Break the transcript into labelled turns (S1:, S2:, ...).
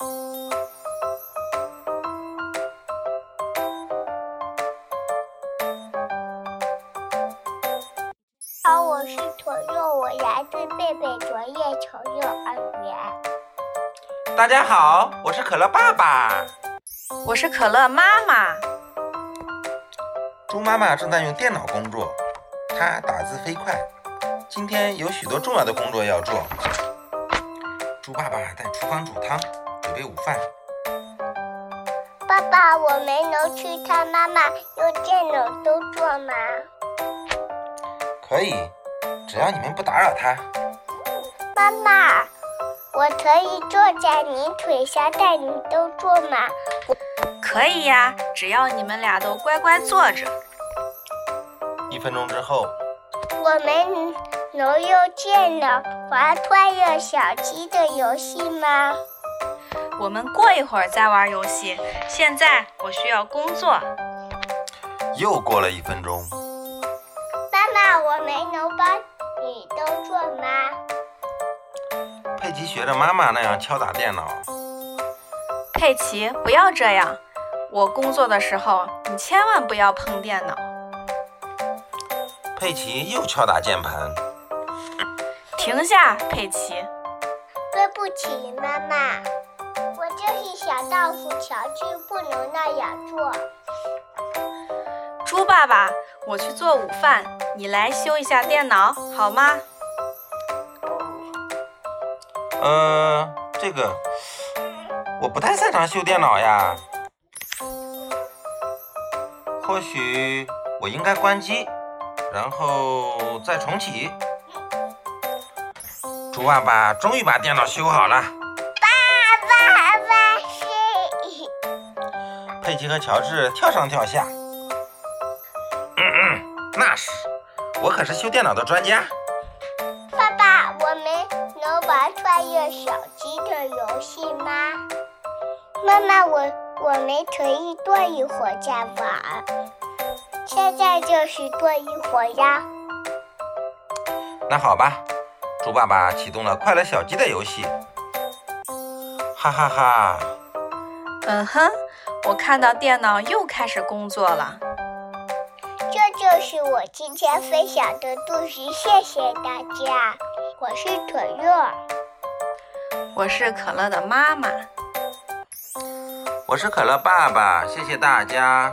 S1: 好，我是坨肉，我来自贝贝卓越球幼儿园。
S2: 大家好，我是可乐爸爸。
S3: 我是可乐妈妈。
S2: 猪妈妈正在用电脑工作，她打字飞快。今天有许多重要的工作要做。猪爸爸在厨房煮汤，准备午饭。
S1: 爸爸，我们能去他妈妈用电脑工作吗？
S2: 可以，只要你们不打扰他。
S1: 妈妈，我可以坐在你腿上带你工作吗？
S3: 可以呀，只要你们俩都乖乖坐着。
S2: 一分钟之后，
S1: 我们能用电脑玩《快乐小鸡》的游戏吗？
S3: 我们过一会儿再玩游戏。现在我需要工作。
S2: 又过了一分钟。
S1: 妈妈，我没能帮你都做吗？
S2: 佩奇学着妈妈那样敲打电脑。
S3: 佩奇，不要这样。我工作的时候，你千万不要碰电脑。
S2: 佩奇又敲打键盘。
S3: 停下，佩奇。
S1: 对不起，妈妈，我就是小道士乔治，不能那样做。
S3: 猪爸爸，我去做午饭，你来修一下电脑好吗？
S2: 呃，这个我不太擅长修电脑呀。或许我应该关机，然后再重启。猪爸爸终于把电脑修好了。佩奇和乔治跳上跳下。嗯嗯，那是，我可是修电脑的专家。
S1: 爸爸，我们能玩穿越小鸡的游戏吗？妈妈，我我们可以坐一会儿再玩。现在就是坐一会儿呀。
S2: 那好吧，猪爸爸启动了快乐小鸡的游戏。哈哈哈。
S3: 嗯哼，我看到电脑又开始工作了。
S1: 这就是我今天分享的故事，谢谢大家。我是可乐，
S3: 我是可乐的妈妈，
S2: 我是可乐爸爸，谢谢大家。